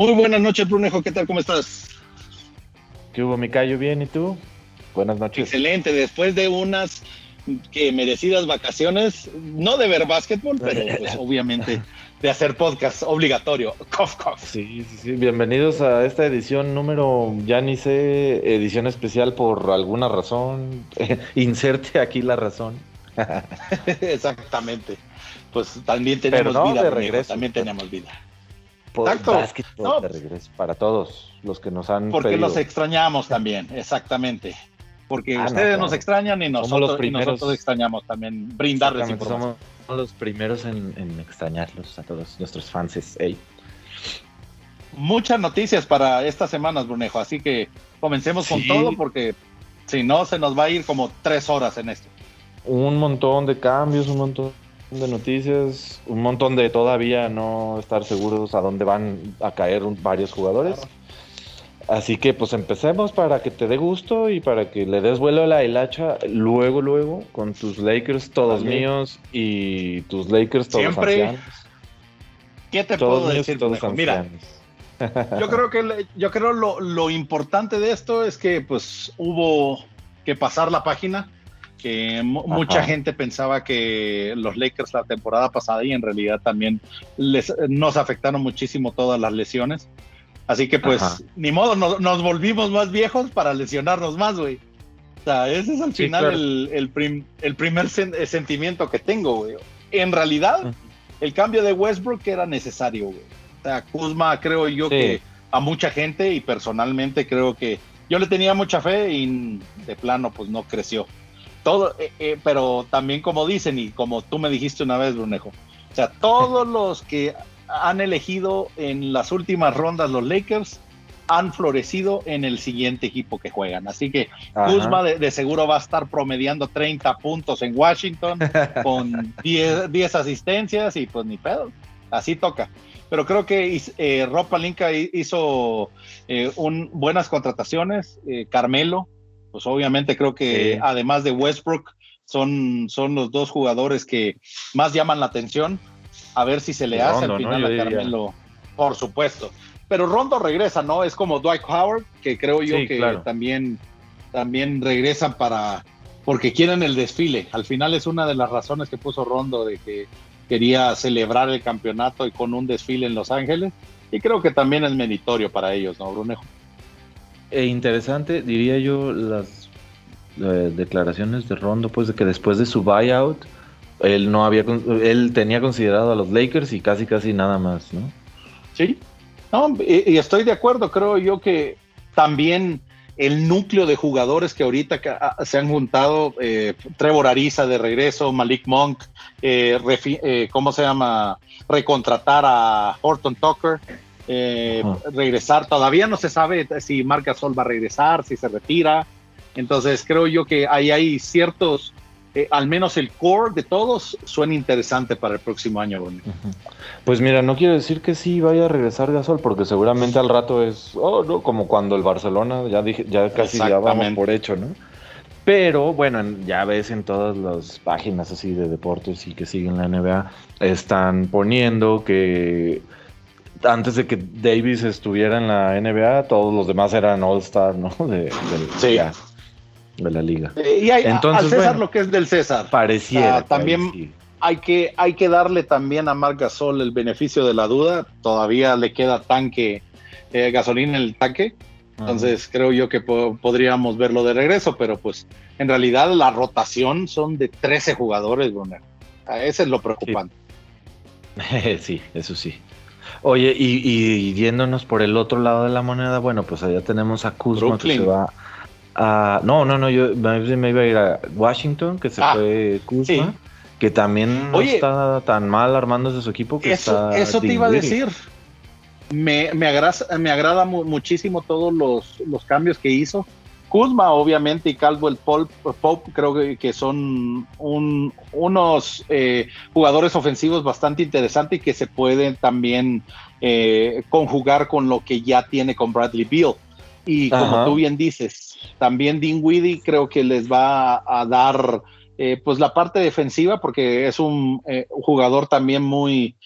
Muy buenas noches, Brunejo. ¿Qué tal? ¿Cómo estás? ¿Qué hubo, Micayo? ¿Bien? ¿Y tú? Buenas noches. Excelente. Después de unas que merecidas vacaciones, no de ver básquetbol, pero pues, obviamente de hacer podcast obligatorio. Cof, cof. Sí, sí, sí. Bienvenidos a esta edición número, ya ni sé, edición especial por alguna razón. Inserte aquí la razón. Exactamente. Pues también tenemos vida. De regreso, también tenemos vida. Exacto. no. de regreso para todos los que nos han Porque los extrañamos también, exactamente. Porque ah, ustedes nos extrañan y nosotros, y nosotros extrañamos también brindarles información. Somos los primeros en, extrañarlos a todos nuestros fans. Muchas noticias para estas semanas, Brunejo, así que comencemos con todo porque si no se nos va a ir como tres horas en esto. Un montón de cambios, un montón de noticias, un montón de todavía no estar seguros a dónde van a caer varios jugadores. Así que pues empecemos para que te dé gusto y para que le des vuelo a la hilacha luego, luego, con tus Lakers todos míos y tus Lakers todos Siempre. ¿Qué te puedo decir? Mira, yo creo que yo creo lo, lo importante de esto es que pues hubo que pasar la página que mucha gente pensaba que los Lakers la temporada pasada y en realidad también les, nos afectaron muchísimo todas las lesiones. Así que pues ni modo, nos, volvimos más viejos para lesionarnos más, güey. O sea, ese es al final el, el, primer sentimiento que tengo, güey. En realidad, el cambio de Westbrook era necesario, güey. O sea, Kuzma creo yo que a mucha gente y personalmente creo que yo le tenía mucha fe y de plano pues no creció todo, eh, eh, pero también como dicen y como tú me dijiste una vez, Brunejo, o sea, todos los que han elegido en las últimas rondas los Lakers han florecido en el siguiente equipo que juegan. Así que Kuzma de, seguro va a estar promediando 30 puntos en Washington con 10, asistencias y pues ni pedo, así toca. Pero creo que eh, Rob Palinka hizo eh, un, buenas contrataciones. Carmelo, pues obviamente creo que además de Westbrook, son, son los dos jugadores que más llaman la atención. A ver si se le hace al final a Carmelo, por supuesto. Pero Rondo regresa, ¿no? Es como Dwight Howard, que creo yo que también, también regresan para, porque quieren el desfile. Al final es una de las razones que puso Rondo de que quería celebrar el campeonato y con un desfile en Los Ángeles. Y creo que también es meritorio para ellos, ¿no, Brunejo? E interesante, diría yo, las eh, declaraciones de Rondo, pues de que después de su buyout, él no había, él tenía considerado a los Lakers y casi casi nada más, ¿no? Sí, no, y, estoy de acuerdo, creo yo que también el núcleo de jugadores que ahorita ah, se han juntado, eh, Trevor Ariza de regreso, Malik Monk, eh, ¿cómo se llama? Recontratar a Horton Tucker, eh, regresar. Todavía no se sabe si Marc Gasol va a regresar, si se retira. Entonces creo yo que ahí hay ciertos, eh, al menos el core de todos suena interesante para el próximo año. Pues mira, no quiero decir que sí vaya a regresar Gasol, porque seguramente al rato es, oh, no, como cuando el Barcelona, ya dije, ya casi ya vamos por hecho, ¿no? Pero bueno, ya ves en todas las páginas así de deportes y que siguen la NBA, están poniendo que antes de que Davis estuviera en la NBA, todos los demás eran All-Star, ¿no? De, sí. de la liga. Eh, y hay, Entonces, al César lo que es del César. Pareciera. también hay que, hay que darle también a Marc Gasol el beneficio de la duda. Todavía le queda tanque, eh, gasolina en el tanque. Entonces creo yo que podríamos verlo de regreso, pero pues en realidad la rotación son de 13 jugadores, Brunner. Ese es lo preocupante. sí, eso sí. Oye, y, yéndonos por el otro lado de la moneda, bueno, pues allá tenemos a Kuzma que se va a... No, no, no, yo me iba a ir a Washington, que se ah, fue Kuzma, que también no está tan mal armándose su equipo que eso, está... Eso te iba a decir. Me, me, agrada, me agrada muchísimo todos los, los cambios que hizo. Kuzma, obviamente, y Caldwell Pope, creo que, son unos eh, jugadores ofensivos bastante interesantes y que se pueden también eh, conjugar con lo que ya tiene con Bradley Beal. Y como tú bien dices, también Dinwiddie creo que les va a, dar eh, pues la parte defensiva porque es un, jugador también muy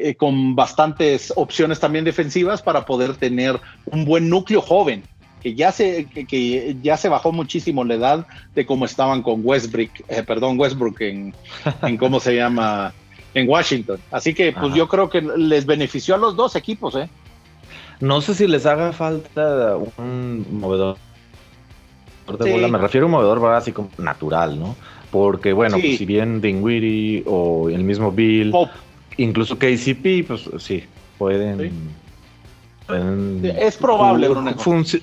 eh, con bastantes opciones también defensivas para poder tener un buen núcleo joven, que ya se, que, ya se bajó muchísimo la edad de cómo estaban con Westbrook, eh, perdón, Westbrook en, en cómo se llama en Washington. Así que pues yo creo que les benefició a los dos equipos, ¿eh? No sé si les haga falta un movedor de bola. Me refiero a un movedor básico natural, ¿no? Porque, bueno, pues, si bien Dingwiddie o el mismo Bill, incluso KCP, pues sí, pueden. Es probable,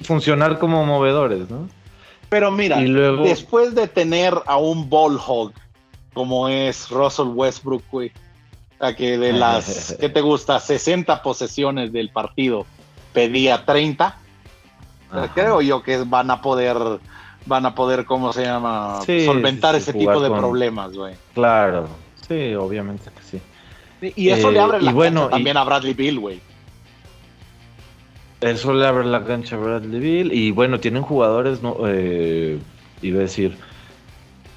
funcionar como movedores, ¿no? Pero mira, después de tener a un ball hog como es Russell Westbrook, güey, a que de las, ¿qué te gusta? 60 posesiones del partido pedía 30. Creo yo que van a poder, van a poder, ¿cómo se llama? Solventar ese tipo de problemas, güey. Claro, sí, obviamente que sí. Y eso le abre la cancha también a Bradley Bill, güey. Eso le abre la cancha a Bradley Bill. Y bueno, tienen jugadores, no, eh, iba a decir,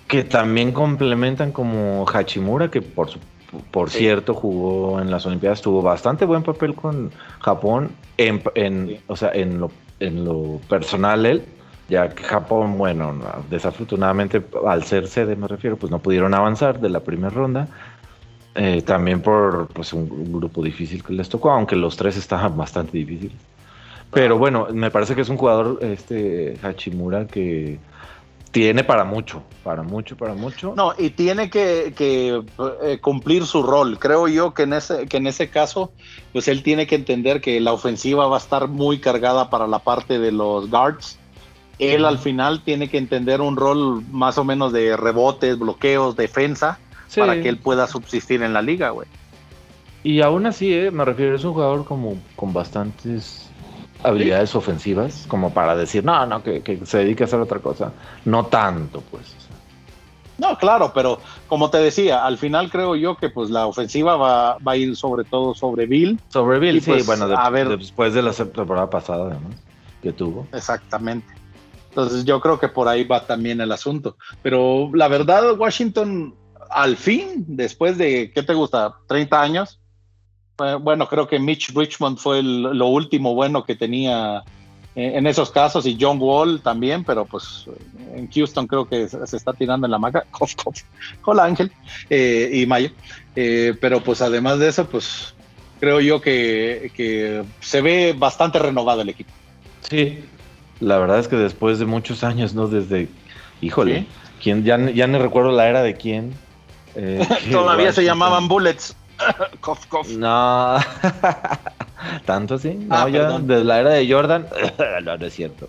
que también complementan como Hachimura, que por por cierto, jugó en las Olimpiadas, tuvo bastante buen papel con Japón, en, o sea, en lo, en lo personal él, ya que Japón, bueno, desafortunadamente al ser sede me refiero, pues no pudieron avanzar de la primera ronda. Eh, también por pues, un, grupo difícil que les tocó, aunque los tres estaban bastante difíciles. Pero bueno, me parece que es un jugador, este Hachimura, que tiene para mucho, para mucho, para mucho. No, y tiene que, eh, cumplir su rol. Creo yo que en, ese, que en ese caso, pues él tiene que entender que la ofensiva va a estar muy cargada para la parte de los guards. Él al final tiene que entender un rol más o menos de rebotes, bloqueos, defensa, para que él pueda subsistir en la liga, güey. Y aún así, eh, me refiero, es un jugador como con bastantes habilidades ofensivas como para decir, no, no, que, se dedique a hacer otra cosa. No tanto, pues. No, claro, pero como te decía, al final creo yo que pues la ofensiva va, va a ir sobre todo sobre Bill. Sobre Bill, sí, pues, bueno, a ver, después de la temporada pasada, además, que tuvo. Exactamente. Entonces yo creo que por ahí va también el asunto. Pero la verdad, Washington, al fin, después de, ¿qué te gusta? 30 años, bueno, creo que Mitch Richmond fue lo último bueno que tenía en esos casos y John Wall también, pero pues en Houston creo que se está tirando en la maca. Hola Ángel eh, y Mayo. Eh, pero pues además de eso, pues creo yo que, se ve bastante renovado el equipo. Sí, la verdad es que después de muchos años, ¿no? Desde, híjole, ¿quién? Ya, ya no recuerdo la era de quién. Eh, Todavía se llamaban Bullets. No, tanto así. No, ah, ya desde la era de Jordan. no, no es cierto.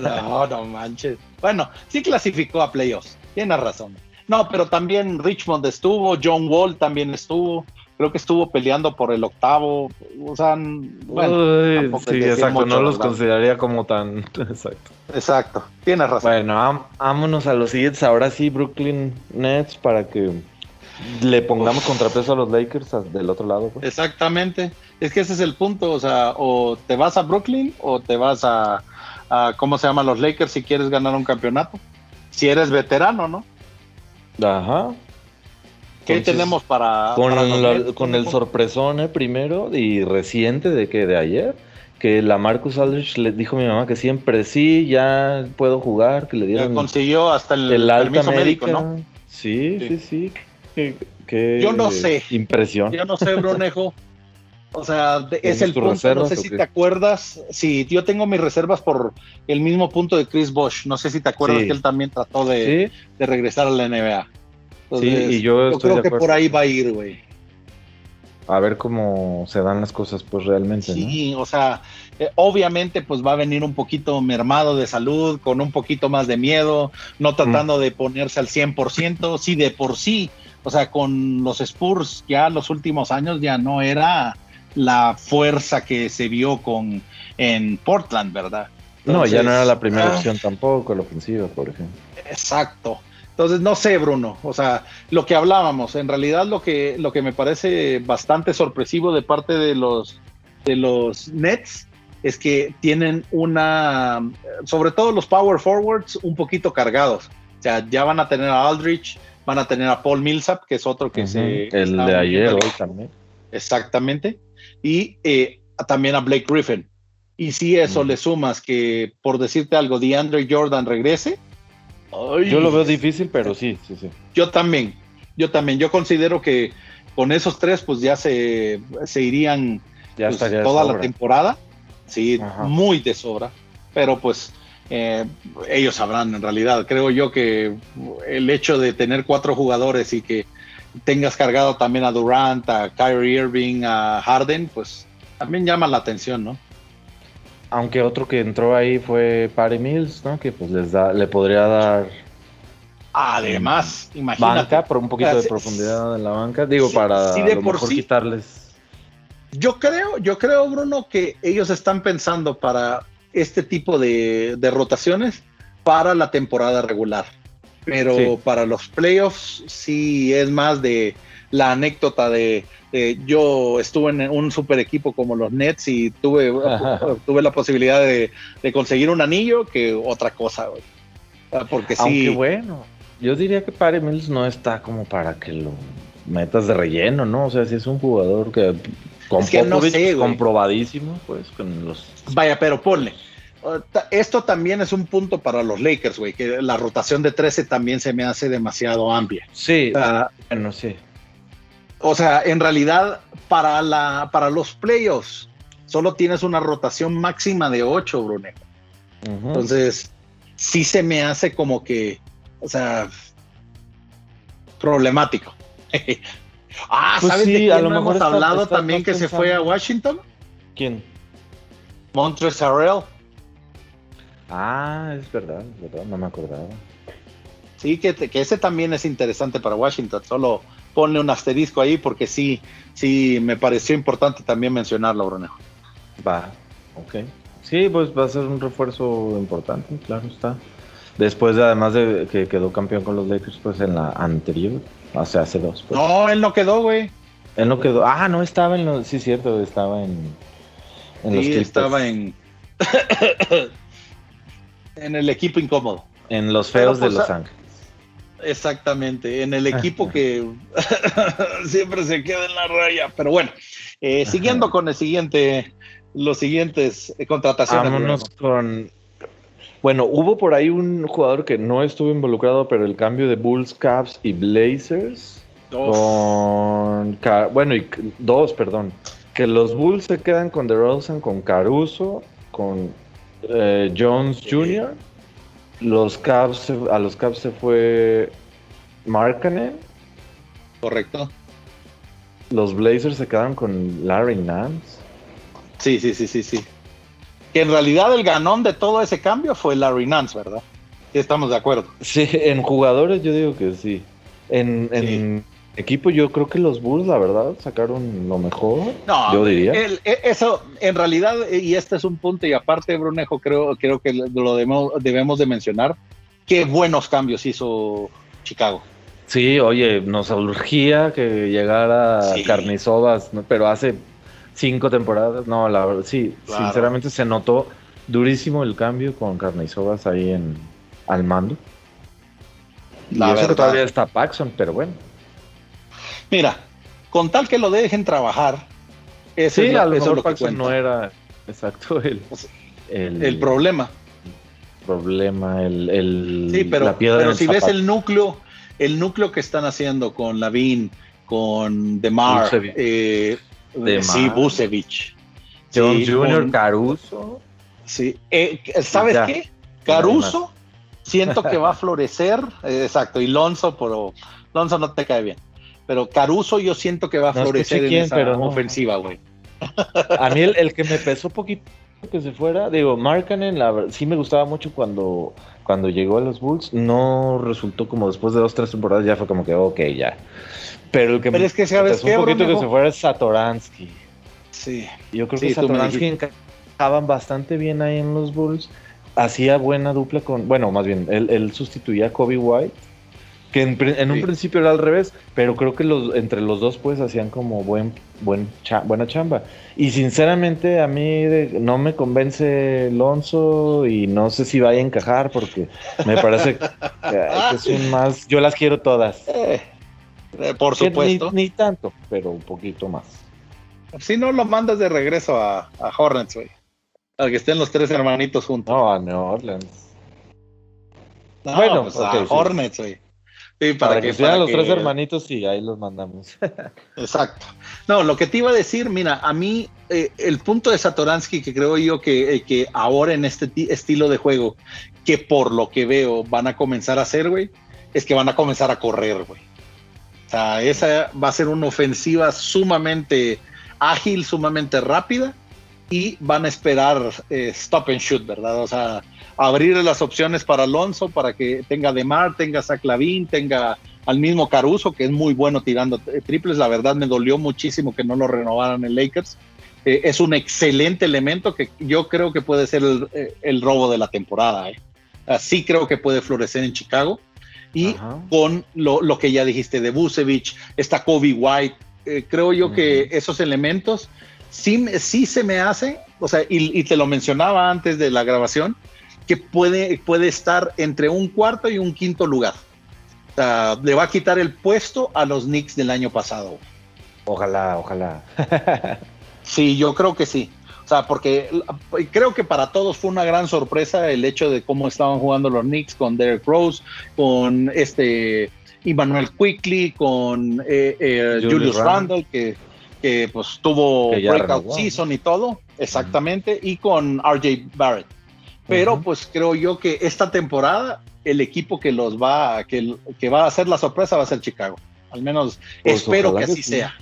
no, no manches. Bueno, sí clasificó a playoffs. Tienes razón. No, pero también Richmond estuvo, John Wall también estuvo. Creo que estuvo peleando por el octavo. O sea, bueno, sí, exacto. No los consideraría como tan. Exacto. Exacto. Tienes razón. Bueno, vámonos a los siguientes. Ahora sí, Brooklyn Nets para que le pongamos contrapeso a los Lakers del otro lado. Pues. Exactamente. Es que ese es el punto. O sea, o te vas a Brooklyn o te vas a, ¿cómo se llaman los Lakers si quieres ganar un campeonato? Si eres veterano, ¿no? Ajá. ¿Qué tenemos para... Con, con el sorpresón eh, primero y reciente de que de ayer, que la Marcus Aldrich le dijo a mi mamá que siempre sí, ya puedo jugar, que le dieron... consiguió hasta el, el alta médico, ¿no? Sí, sí, sí, yo no sé. Impresión. Yo no sé, Brunejo. O sea, es el punto. No sé si te acuerdas. Sí, yo tengo mis reservas por el mismo punto de Chris Bosch. No sé si te acuerdas que él también trató de, regresar a la NBA. sí, y yo, creo que por ahí va a ir, güey. A ver cómo se dan las cosas, pues realmente. Sí, o sea, eh, obviamente, pues va a venir un poquito mermado de salud, con un poquito más de miedo, no tratando de ponerse al 100%. Sí, de por sí o sea, con los Spurs ya los últimos años ya no era la fuerza que se vio con en Portland, ¿verdad? no, ya no era la primera ah. opción tampoco, la ofensiva, por ejemplo. Exacto. Entonces, no sé, Bruno, o sea, lo que hablábamos, en realidad lo que, lo que me parece bastante sorpresivo de parte de los, de los Nets es que tienen una, sobre todo los power forwards, un poquito cargados. O sea, ya van a tener a Aldrich, Van a tener a Paul Millsap, que es otro que se. El de ayer, hoy también. exactamente. Y eh, también a Blake Griffin. Y si eso le sumas que, por decirte algo, DeAndre Jordan regrese. yo lo veo difícil, pero sí, sí, sí. Yo también, yo también. Yo considero que con esos tres, pues ya se, se irían ya pues, toda la temporada. Sí, muy de sobra. Pero pues eh, ellos sabrán en realidad. Creo yo que el hecho de tener cuatro jugadores y que tengas cargado también a Durant, a Kyrie Irving, a Harden, pues también llama la atención, ¿no? Aunque otro que entró ahí fue Patty Mills, ¿no? Que pues les da, le podría dar. Además, imagínate. Banca, por un poquito de profundidad en la banca. Digo, para de por quitarles. Yo creo, yo creo, Bruno, que ellos están pensando para este tipo de, rotaciones para la temporada regular. Pero para los playoffs sí es más de la anécdota de, yo estuve en un super equipo como los Nets y tuve, tuve la posibilidad de, conseguir un anillo que otra cosa. Porque sí. Aunque bueno, yo diría que Pare Mills no está como para que lo metas de relleno, ¿no? O sea, si es un jugador que con comprobadísimo, pues con los. Vaya, pero ponle. Esto también es un punto para los Lakers, güey, que la rotación de 13 también se me hace demasiado amplia. Sí, bueno, sí. O sea, en realidad, para, la, para los playoffs, solo tienes una rotación máxima de 8, Brune. Entonces, sí se me hace como que, o sea, problemático. ah, pues ¿sabes de quién a lo hemos hablado también que se fue a Washington? ¿Quién? Montres Harrell. Ah, es verdad, es verdad, no me acordaba. Sí, que, que ese también es interesante para Washington, solo ponle un asterisco ahí porque sí, sí, me pareció importante también mencionarlo, Brunejo. Va, ok. Sí, pues va a ser un refuerzo importante, claro está. Después de, además de que quedó campeón con los Lakers, pues en la anterior, hace, hace dos. Pues. No, él no quedó, güey. Él no quedó. Ah, no estaba en los. Sí, cierto, estaba en. en sí, los estaba en. en el equipo incómodo. En los feos de pues, Los Ángeles. Exactamente, en el equipo que siempre se queda en la raya. Pero bueno, eh, siguiendo con el siguiente, los siguientes eh, contrataciones. Vámonos con. Bueno, hubo por ahí un jugador que no estuvo involucrado, pero el cambio de Bulls, Cavs y Blazers. Con. Bueno, y dos, perdón. Que los Bulls se quedan con DeRozan, con Caruso, con eh, Jones Jr. Los Cavs, a los Cavs se fue Markkanen. Correcto. Los Blazers se quedaron con Larry Nance. Sí, sí, sí, sí, sí. Que en realidad el ganón de todo ese cambio fue Larry Nance, ¿verdad? Sí, estamos de acuerdo. Sí, en jugadores yo digo que sí. En, equipo yo creo que los Bulls, la verdad, sacaron lo mejor. No, yo diría. E, eso, en realidad, y este es un punto, y aparte, Brunejo, creo, creo que lo debemos, de mencionar, qué buenos cambios hizo Chicago. Sí, oye, nos urgía que llegara Carnizovas, pero hace cinco temporadas, no, la verdad, sí, sinceramente se notó durísimo el cambio con Carnizovas ahí en al mando. y eso que todavía está Paxson, pero bueno. Mira, con tal que lo dejen trabajar, ese sí, a lo mejor no era exacto el, el, problema. Problema, el, el sí, pero, la piedra pero si ves el núcleo, el núcleo que están haciendo con Lavin, con Demar, eh, Demar. sí, Busevich, John Jr., Caruso. Sí, eh, ¿sabes qué? Caruso siento que va a florecer, eh, exacto, y Lonzo, pero Lonzo no te cae bien. Pero Caruso yo siento que va a florecer en esa ofensiva, güey. A mí el, que me pesó poquito que se fuera, digo, Markkanen la, sí me gustaba mucho cuando, cuando llegó a los Bulls, no resultó como después de dos, tres temporadas, ya fue como que, ok, ya. Pero el que me es que sabes un poquito que se fuera es Satoransky. Sí. Yo creo que Satoransky encajaban bastante bien ahí en los Bulls. Hacía buena dupla con, bueno, más bien, él, él sustituía a Kobe White que en, un principio era al revés, pero creo que los, entre los dos pues hacían como buen, buen buena chamba. Y sinceramente a mí no me convence Alonso y no sé si vaya a encajar porque me parece que, es un más... Yo las quiero todas. Eh, por supuesto. Ni, tanto, pero un poquito más. Si no, lo mandas de regreso a, a Hornets, güey. Al que estén los tres hermanitos juntos. No, a New Orleans. bueno, pues a Hornets, güey. Sí, para, que, sean los tres hermanitos, sí, ahí los mandamos. Exacto. No, lo que te iba a decir, mira, a mí eh, el punto de Satoransky que creo yo que, eh, que ahora en este estilo de juego, que por lo que veo van a comenzar a hacer, güey, es que van a comenzar a correr, güey. O sea, esa va a ser una ofensiva sumamente ágil, sumamente rápida y van a esperar eh, stop and shoot, ¿verdad? O sea, abrir las opciones para Alonso para que tenga Demar, tenga Saclavín, tenga al mismo Caruso, que es muy bueno tirando triples. La verdad me dolió muchísimo que no lo renovaran en Lakers. Eh, es un excelente elemento que yo creo que puede ser el, eh, robo de la temporada. Así creo que puede florecer en Chicago. Y con lo, que ya dijiste de Busevich, está Kobe White, creo yo que esos elementos sí, sí se me hace, o sea, y, te lo mencionaba antes de la grabación, que puede, puede estar entre un cuarto y un quinto lugar. O sea, le va a quitar el puesto a los Knicks del año pasado. Ojalá, ojalá. sí, yo creo que sí. O sea, porque creo que para todos fue una gran sorpresa el hecho de cómo estaban jugando los Knicks con Derek Rose, con este Emmanuel Quickly, con eh, eh, Julius, Randle, que que pues tuvo breakout season y todo, exactamente, y con RJ Barrett. Pero pues creo yo que esta temporada el equipo que los va, que, que va a hacer la sorpresa va a ser Chicago. Al menos pues, espero que así sea.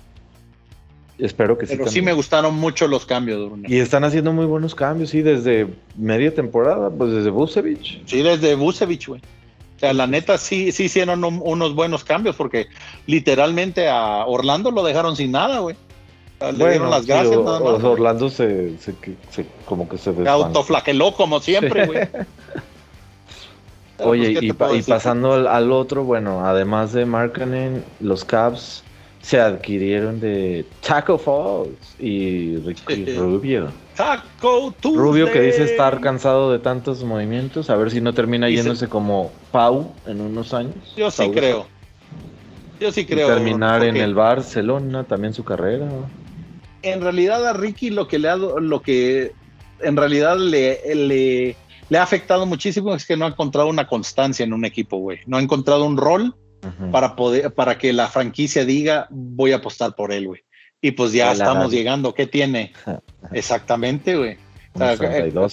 Espero que sí. Pero sí me gustaron mucho los cambios. Y están haciendo muy buenos cambios, sí, desde media temporada, pues desde Busevich. Sí, desde Busevich, güey. O sea, la neta sí, sí hicieron unos buenos cambios porque literalmente a Orlando lo dejaron sin nada, güey. Le dieron las gracias nada más. Orlando se, se, como que se autoflaqueló como siempre, güey. Oye, pues, y, pasando al, otro, bueno, además de Markkanen, los Cavs se adquirieron de Taco Falls y Rubio. Taco Rubio que dice estar cansado de tantos movimientos, a ver si no termina yéndose como Pau en unos años. Yo sí creo. Yo sí creo. terminar en el Barcelona también su carrera en realidad a Ricky lo que le ha, lo que en realidad le, le, ha afectado muchísimo es que no ha encontrado una constancia en un equipo, güey. No ha encontrado un rol para poder, para que la franquicia diga voy a apostar por él, güey. Y pues ya estamos llegando. ¿Qué tiene? Exactamente, güey.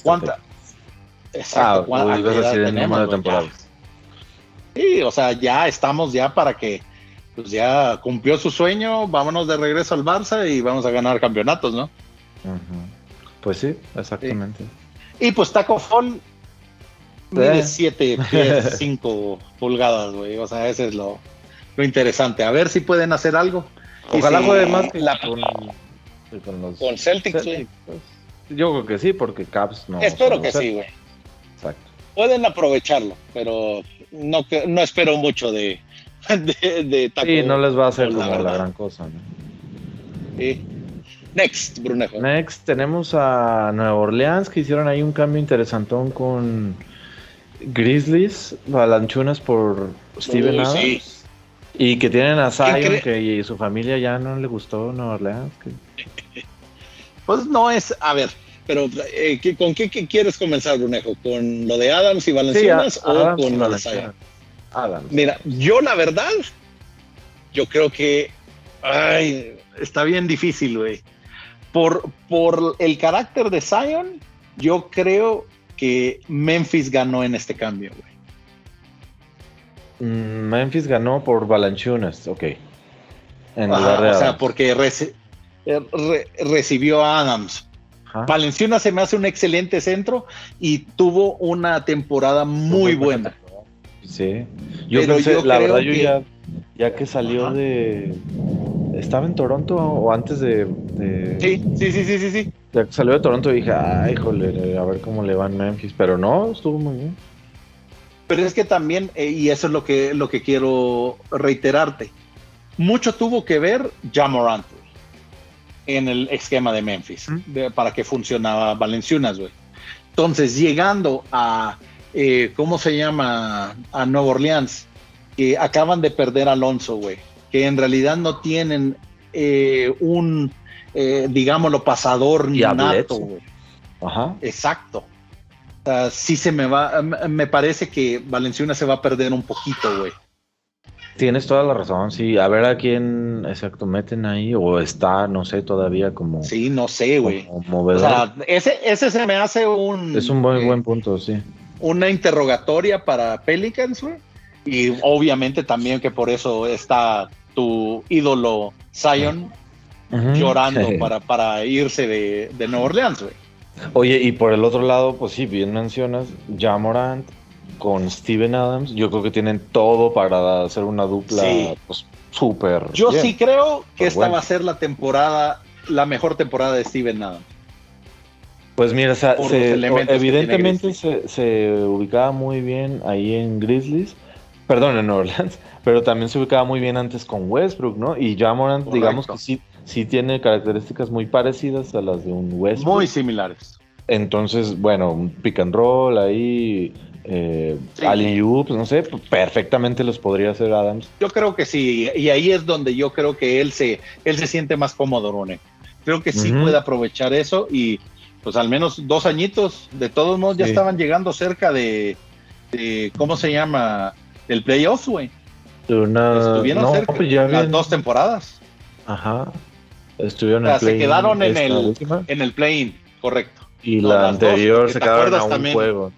¿Cuánta? Exacto. Ah, de Sí, o sea, ya estamos ya para que pues ya cumplió su sueño, vámonos de regreso al Barça y vamos a ganar campeonatos, ¿no? Pues sí, exactamente. Y pues Taco Fall mide 7 pies 5 pulgadas, güey. O sea, ese es lo, interesante. A ver si pueden hacer algo. Ojalá juegue más que la, con, los con Celtics, güey. Pues, yo creo que sí, porque Caps no. Espero que sí, güey. Exacto. Pueden aprovecharlo, pero no, no espero mucho de, de, de Sí, no les va a hacer como la, gran cosa. Next, Brunejo. Next, tenemos a Nueva Orleans que hicieron ahí un cambio interesantón con Grizzlies, balanchunas por Steven Adams. Y que tienen a Zion, que y su familia ya no le gustó Nueva Orleans. Pues no es, a ver, pero eh, ¿con qué, quieres comenzar, Brunejo? ¿Con lo de Adams y Valencianas o con lo de Zion? Mira, yo la verdad, yo creo que ay, está bien difícil, güey. Por, por el carácter de Zion, yo creo que Memphis ganó en este cambio, güey. Mm, Memphis ganó por Balanchunas, ok. En o sea, porque eh, recibió a Adams. Valenciunas se me hace un excelente centro y tuvo una temporada muy buena. Sí. Yo pensé, la verdad, yo ya, ya que salió de. ¿Estaba en Toronto o antes de, Sí, sí, sí, sí, sí, Ya que salió de Toronto dije, ay, jole, a ver cómo le va en Memphis. Pero no, estuvo muy bien. Pero es que también, eh, y eso es lo que, lo que quiero reiterarte, mucho tuvo que ver Jamorant en el esquema de Memphis, para que funcionaba Valenciunas, güey. Entonces, llegando a eh, ¿cómo se llama? A Nueva Orleans, que acaban de perder a Alonso, güey, que en realidad no tienen eh, un eh, digámoslo, pasador nato. Ajá. Exacto. sí se me va, me parece que Valenciuna se va a perder un poquito, güey. Tienes toda la razón, sí. A ver a quién exacto meten ahí o está, no sé, todavía como. Sí, no sé, güey. O sea, ese, ese se me hace un. Es un buen, buen punto, sí. Una interrogatoria para Pelicans, güey. Y obviamente también que por eso está tu ídolo Zion llorando para, para irse de, de Nueva Orleans, güey. Oye, y por el otro lado, pues sí, bien mencionas, Jamorant con Steven Adams, yo creo que tienen todo para hacer una dupla pues, súper. Yo sí creo que pues esta va a ser la temporada, la mejor temporada de Steven Adams. Pues mira, evidentemente se, ubicaba muy bien ahí en Grizzlies, perdón, en Orleans, pero también se ubicaba muy bien antes con Westbrook, ¿no? Y Jamorant, digamos que sí, sí tiene características muy parecidas a las de un Westbrook. Muy similares. Entonces, bueno, un pick and roll ahí, eh, pues no sé, perfectamente los podría hacer Adams. Yo creo que sí, y ahí es donde yo creo que él se, él se siente más cómodo, Rune. Creo que sí puede aprovechar eso y pues al menos dos añitos, de todos modos ya estaban llegando cerca de, ¿cómo se llama? El playoff, güey. Estuvieron cerca, pues las dos temporadas. Ajá. Estuvieron en Se quedaron en el, en el play correcto. Y la anterior se quedaron a un juego.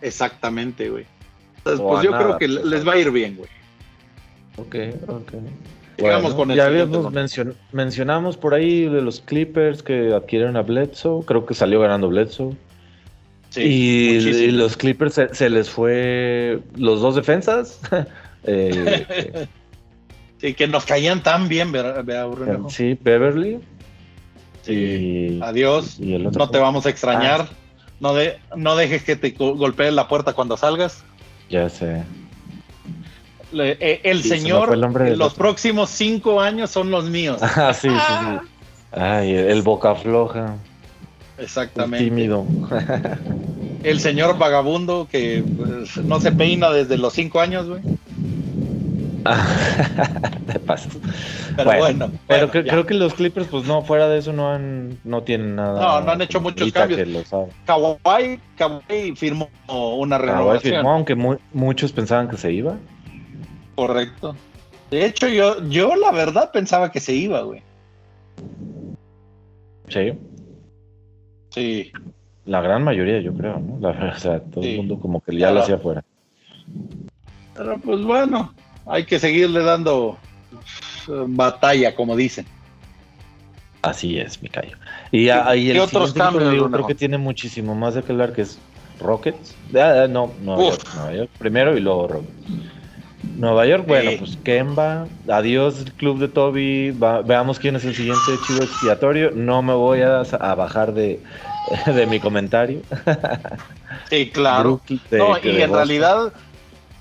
Exactamente, güey. Entonces, pues yo creo que les va a ir bien, güey. Ok, ok. Digamos con el ya habíamos mencionamos por ahí de los Clippers que adquieren a Bledsoe. Creo que salió ganando Bledsoe. Sí, y, los Clippers se, les fue los dos defensas. eh, sí, que nos caían tan bien, ¿verdad? Sí, Beverly. Sí. Adiós. no te vamos a extrañar. Ah. No, de, no dejes que te golpee la puerta cuando salgas. Ya sé. Eh, el señor, los próximos cinco años son los míos. Ah, sí, sí, sí. Ay, el boca floja. Exactamente. tímido. el señor vagabundo que pues, no se peina desde los cinco años, güey. de paso. Pero bueno, pero creo que los Clippers, pues no, fuera de eso no han, no tienen nada. No, no han hecho muchos cambios. Kawhi, firmó una renovación. firmó, aunque muchos pensaban que se iba. Correcto. De hecho, yo, yo la verdad pensaba que se iba, güey. Sí. Sí. La gran mayoría, yo creo, ¿no? o sea, todo el mundo como que ya lo hacía afuera. Pero pues bueno, hay que seguirle dando eh, batalla, como dicen. Así es, mi callo. Y ahí el otros cambios? Yo creo que tiene muchísimo más de que hablar, que es Rockets. Ah, ah, no, Nueva York, primero y luego Rockets. Nueva York, bueno, pues Kemba, adiós club de Toby, veamos quién es el siguiente chivo expiatorio. No me voy a, bajar de, de, mi comentario. Sí, claro. no, y en realidad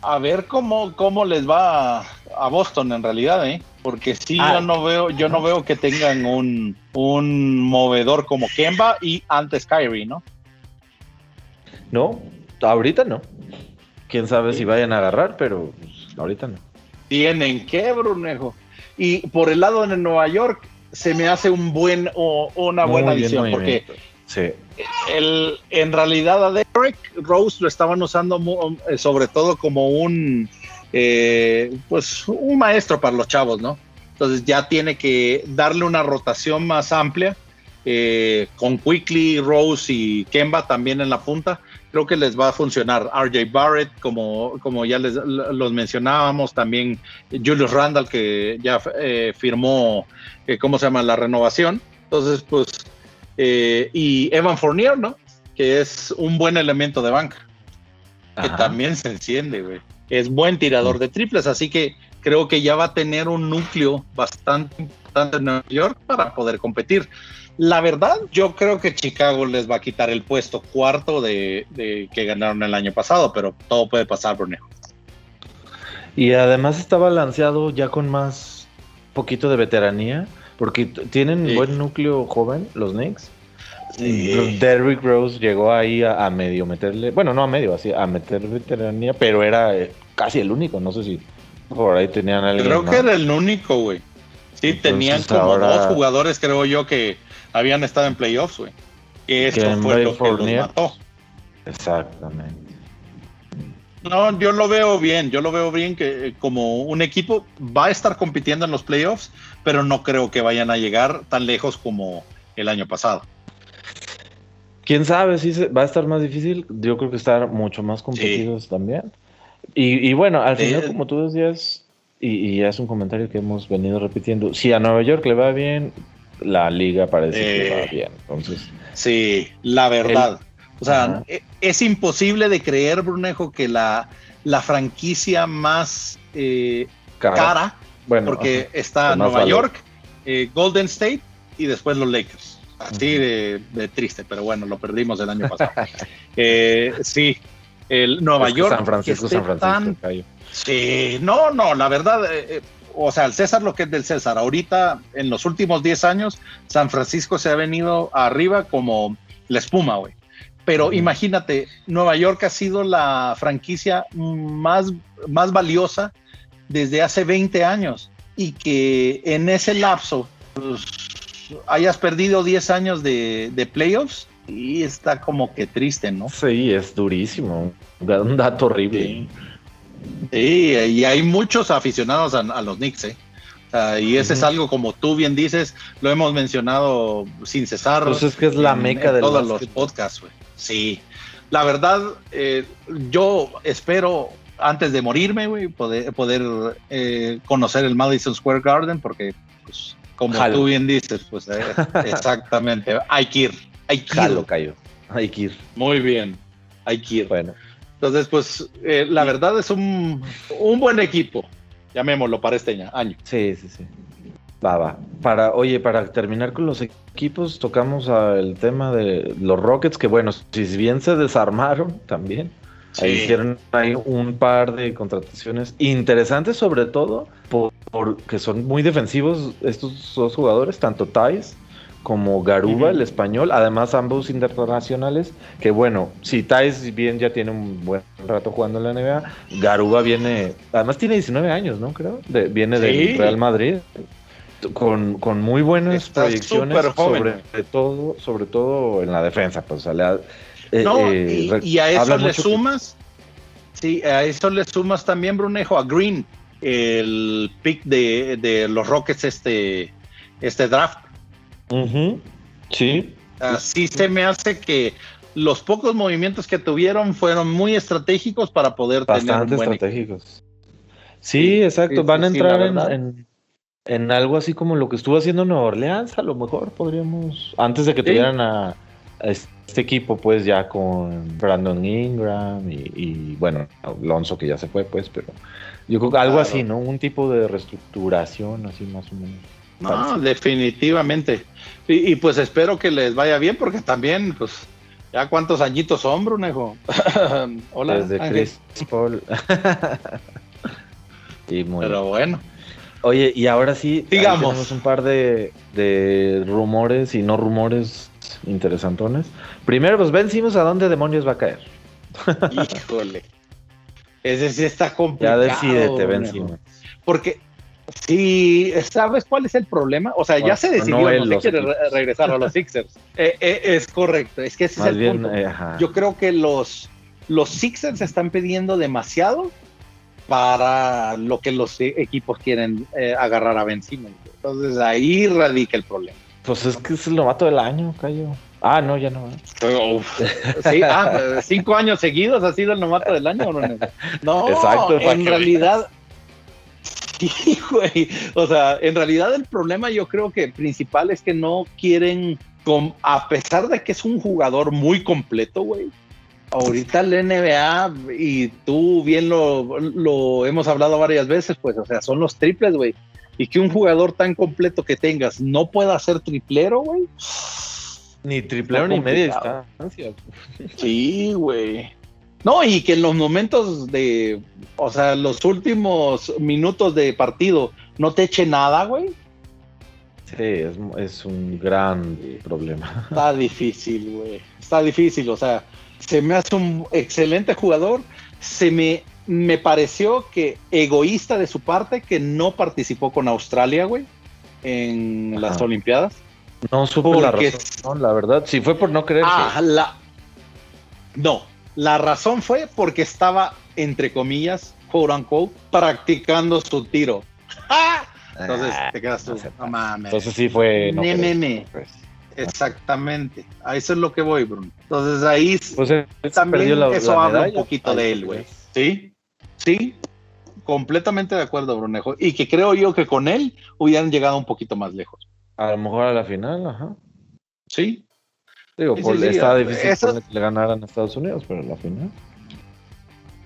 a ver cómo, cómo les va a, Boston en realidad, ¿eh? Porque sí, yo no veo, yo no veo que tengan un, un movedor como Kemba y antes Kyrie, ¿no? No, ahorita no. Quién sabe si vayan a agarrar, pero ahorita no. Tienen que, Brunejo. Y por el lado de Nueva York, se me hace un buen o una buena adición, porque Sí. El, en realidad a Derek Rose lo estaban usando eh, sobre todo como un eh, pues un maestro para los chavos, ¿no? Entonces ya tiene que darle una rotación más amplia eh, con Quickly, Rose y Kemba también en la punta. Creo que les va a funcionar. RJ Barrett, como, como ya les los mencionábamos, también Julius Randall, que ya firmó, ¿cómo se llama? La renovación. Entonces, pues eh, y Evan Fournier, ¿no? Que es un buen elemento de banca. Que también se enciende, güey. Es buen tirador de triples, así que creo que ya va a tener un núcleo bastante importante en Nueva York para poder competir. La verdad, yo creo que Chicago les va a quitar el puesto cuarto de, que ganaron el año pasado, pero todo puede pasar, Bruneo. Y además está balanceado ya con más poquito de veteranía porque tienen buen núcleo joven, los Knicks. Sí. Derrick Rose llegó ahí a, medio meterle, bueno, no a medio, así, a meter veteranía, pero era eh, casi el único, no sé si por ahí tenían alguien. Creo que era el único, güey. Sí, tenían como dos jugadores, creo yo, que habían estado en playoffs, güey. Y eso fue lo que los mató. Exactamente. No, yo lo veo bien, yo lo veo bien que eh, como un equipo va a estar compitiendo en los playoffs, pero no creo que vayan a llegar tan lejos como el año pasado. Quién sabe si va a estar más difícil. Yo creo que estar mucho más competidos también. Y, bueno, al final, como tú decías, y, es un comentario que hemos venido repitiendo, si a Nueva York le va bien, la liga parece que va bien. Entonces, sí, la verdad. O sea, e, es imposible de creer, Brunejo, que la, la franquicia más eh, cara, bueno, porque está Nueva York, eh, Golden State y después los Lakers. Así de, triste, pero bueno, lo perdimos el año pasado. Eh, sí, el Nueva York. San Francisco, San Francisco. sí, no, no, la verdad, o sea, el César lo que es del César. Ahorita, en los últimos 10 años, San Francisco se ha venido arriba como la espuma, güey. Pero imagínate, Nueva York ha sido la franquicia más, más valiosa desde hace 20 años y que en ese lapso pues, hayas perdido 10 años de, playoffs y está como que triste, ¿no? Sí, es durísimo. Un dato horrible. Sí, y hay muchos aficionados a, los Knicks, ¿eh? Y ese es algo como tú bien dices, lo hemos mencionado sin cesar. Pues es que es la meca de todos los podcasts, güey. Sí, la verdad, eh, yo espero antes de morirme, güey, poder, poder eh, conocer el Madison Square Garden, porque, pues, como tú bien dices, pues, eh, exactamente, hay que ir, hay que ir. hay que ir. Muy bien, hay que ir. Bueno. Entonces, pues, la verdad es un, un buen equipo, llamémoslo para este año. Sí, sí, sí. Va, Para, oye, para terminar con los equipos, tocamos el tema de los Rockets, que bueno, si bien se desarmaron también, hicieron ahí un par de contrataciones interesantes, sobre todo porque son muy defensivos estos dos jugadores, tanto Thais como Garuba, el español, además ambos internacionales, que bueno, si Thais bien ya tiene un buen rato jugando en la NBA, Garuba viene, además tiene 19 años, ¿no? Creo, viene del Real Madrid con, con muy buenas proyecciones sobre todo, sobre todo en la defensa, pues eh, no, eh, y, a eso le sumas, sí, a eso le sumas también, Brunejo, a Green, el pick de, los Rockets este, este draft. Sí. Así se me hace que los pocos movimientos que tuvieron fueron muy estratégicos para poder tener un buen estratégicos. Sí, exacto. Van a entrar en, en algo así como lo que estuvo haciendo Nueva Orleans, a lo mejor podríamos, antes de que tuvieran a, este equipo, pues ya con Brandon Ingram y, bueno, Alonso que ya se fue, pues, pero yo creo que algo así, ¿no? Un tipo de reestructuración, así más o menos. No, definitivamente. Y, pues espero que les vaya bien, porque también, pues, ya cuántos añitos son, Brunejo. Hola. Desde Chris Paul. Pero bueno. Oye, y ahora sí, digamos tenemos un par de, rumores y no rumores interesantones. Primero, pues vencimos a dónde demonios va a caer. Híjole. Ese sí está complicado. Ya decídete, vencimos. Porque si sabes cuál es el problema, o sea, ya se decidió, no, quiere regresar a los Sixers. Eh, eh, es correcto, es que ese es el punto. Eh, Yo creo que los, los Sixers están pidiendo demasiado para lo que los e-, equipos quieren eh, agarrar a Ben Entonces ahí radica el problema. Pues es que es el novato del año, Cayo. Ah, no, ya no. Sí, ah, cinco años seguidos ha sido el novato del año, ¿no? No, Exacto, en realidad. Sí, güey. O sea, en realidad el problema yo creo que principal es que no quieren, a pesar de que es un jugador muy completo, güey, ahorita el NBA, y tú bien lo, hemos hablado varias veces, pues, o sea, son los triples, güey. Y que un jugador tan completo que tengas no pueda ser triplero, güey. Ni triplero ni media distancia. Sí, güey. No, y que en los momentos de, o sea, los últimos minutos de partido no te eche nada, güey. Sí, es, es un gran problema. Está difícil, güey. Está difícil, o sea, se me hace un excelente jugador. Se me, me pareció que egoísta de su parte que no participó con Australia, güey. en las Olimpiadas. No supe la razón, la verdad. Si fue por no creer. Ah, la... No, la razón fue porque estaba, entre comillas, quote unquote, practicando su tiro. Entonces ah, te quedas tú, no, mames. Entonces sí fue. No pues. Exactamente. A eso es lo que voy, Bruno. Entonces ahí pues también eso habla un poquito de él, güey. Sí, sí, completamente de acuerdo, Brunejo. Y que creo yo que con él hubieran llegado un poquito más lejos. A lo mejor a la final, ajá. Sí. Digo, pues estaba difícil que le ganaran a Estados Unidos, pero a la final.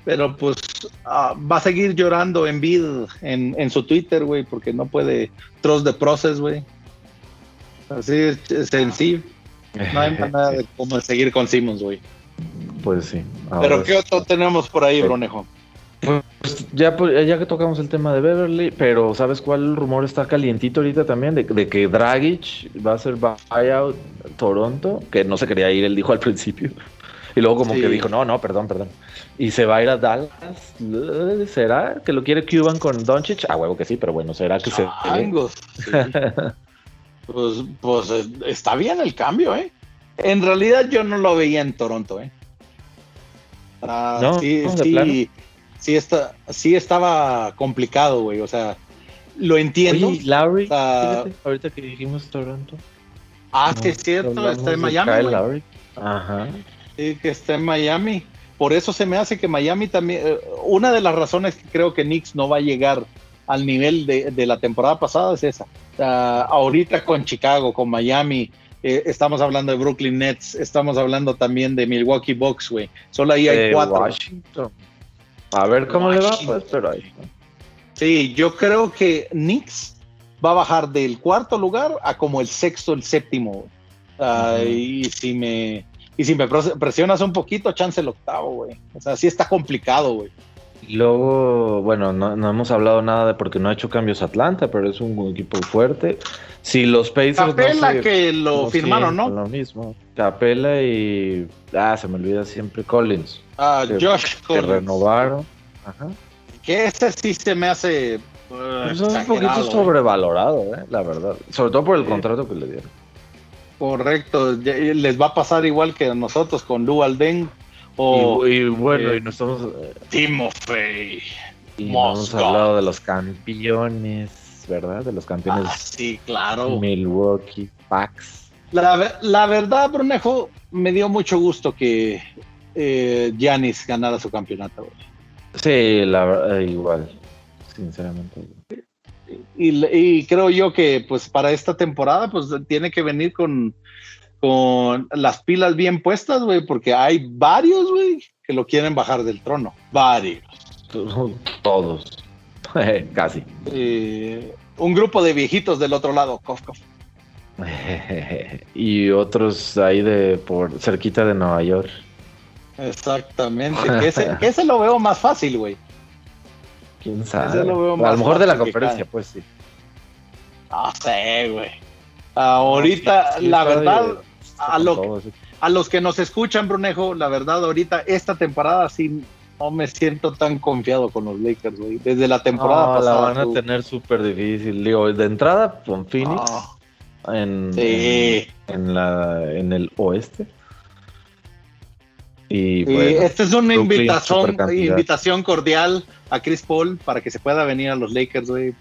Pero pues ah, va a seguir llorando en vid en, su Twitter, güey, porque no puede trust the process, güey. Así es, sencillo. No hay manera de cómo seguir con Simmons, güey. Pues sí. Pero ¿qué otro tenemos por ahí, Bronejo? Pues ya, pues, ya que tocamos el tema de Beverly, pero ¿sabes cuál rumor está calientito ahorita también? De, que Dragic va a ser buyout Toronto, que no se quería ir, él dijo al principio. Y luego como que dijo, no, no, perdón, perdón. Y se va a ir a Dallas. ¿Será que lo quiere Cuban con Doncic? Ah, huevo que sí, pero bueno, ¿será que se... pues, pues eh, está bien el cambio, ¿eh? En realidad yo no lo veía en Toronto, ¿eh? Ah, no, sí, sí, sí, está, sí estaba complicado, güey. O sea, lo entiendo. Oye, Larry, ahorita que dijimos Toronto. Ah, sí, es cierto, está en Miami. Ajá. Sí, que está en Miami. Por eso se me hace que Miami también. Eh, una de las razones que creo que Knicks no va a llegar al nivel de, la temporada pasada es esa. ahorita con Chicago, con Miami, eh, estamos hablando de Brooklyn Nets, estamos hablando también de Milwaukee Bucks, güey. Solo ahí hay cuatro. Washington. A ver cómo le va, pues, pero ahí. Sí, yo creo que Knicks va a bajar del cuarto lugar a como el sexto, el séptimo. Y si me y si me presionas un poquito, chance el octavo, güey. O sea, sí está complicado, güey. Luego, bueno, no, hemos hablado nada de porque no ha hecho cambios Atlanta, pero es un equipo fuerte. Si los Pacers. Capela que lo firmaron, ¿no? Lo mismo. Capela y. Ah, se me olvida siempre Collins. Ah, Josh Collins. Que renovaron. Ajá. Que ese sí se me hace. Uh, es un poquito sobrevalorado, ¿eh? la verdad. Sobre todo por el contrato que le dieron. Correcto. Les va a pasar igual que a nosotros con Lu Alden y, bueno, y eh, nos hemos. Timofey. Y hemos hablado de los campeones, ¿verdad? De los campeones. Ah, sí, claro. Milwaukee, Pax. La, verdad, Brunejo, me dio mucho gusto que Janis eh, ganara su campeonato. Sí, la eh, igual, sinceramente. Y, y, creo yo que pues para esta temporada pues tiene que venir con con las pilas bien puestas, güey, porque hay varios, güey, que lo quieren bajar del trono. Varios. Todos. Casi. un grupo de viejitos del otro lado, cof, y otros ahí de por cerquita de Nueva York. Exactamente. que, ese, lo veo más fácil, güey. ¿Quién sabe? a lo mejor de la conferencia, pues sí. No sé, güey. Ahorita, la verdad, a, los que nos escuchan, Brunejo, la verdad, ahorita, esta temporada sí no me siento tan confiado con los Lakers, güey. Desde la temporada pasada. La van a tener súper difícil. Digo, de entrada con Phoenix. En, en, la, en el oeste. Y esta es una invitación, invitación cordial a Chris Paul para que se pueda venir a los Lakers, güey.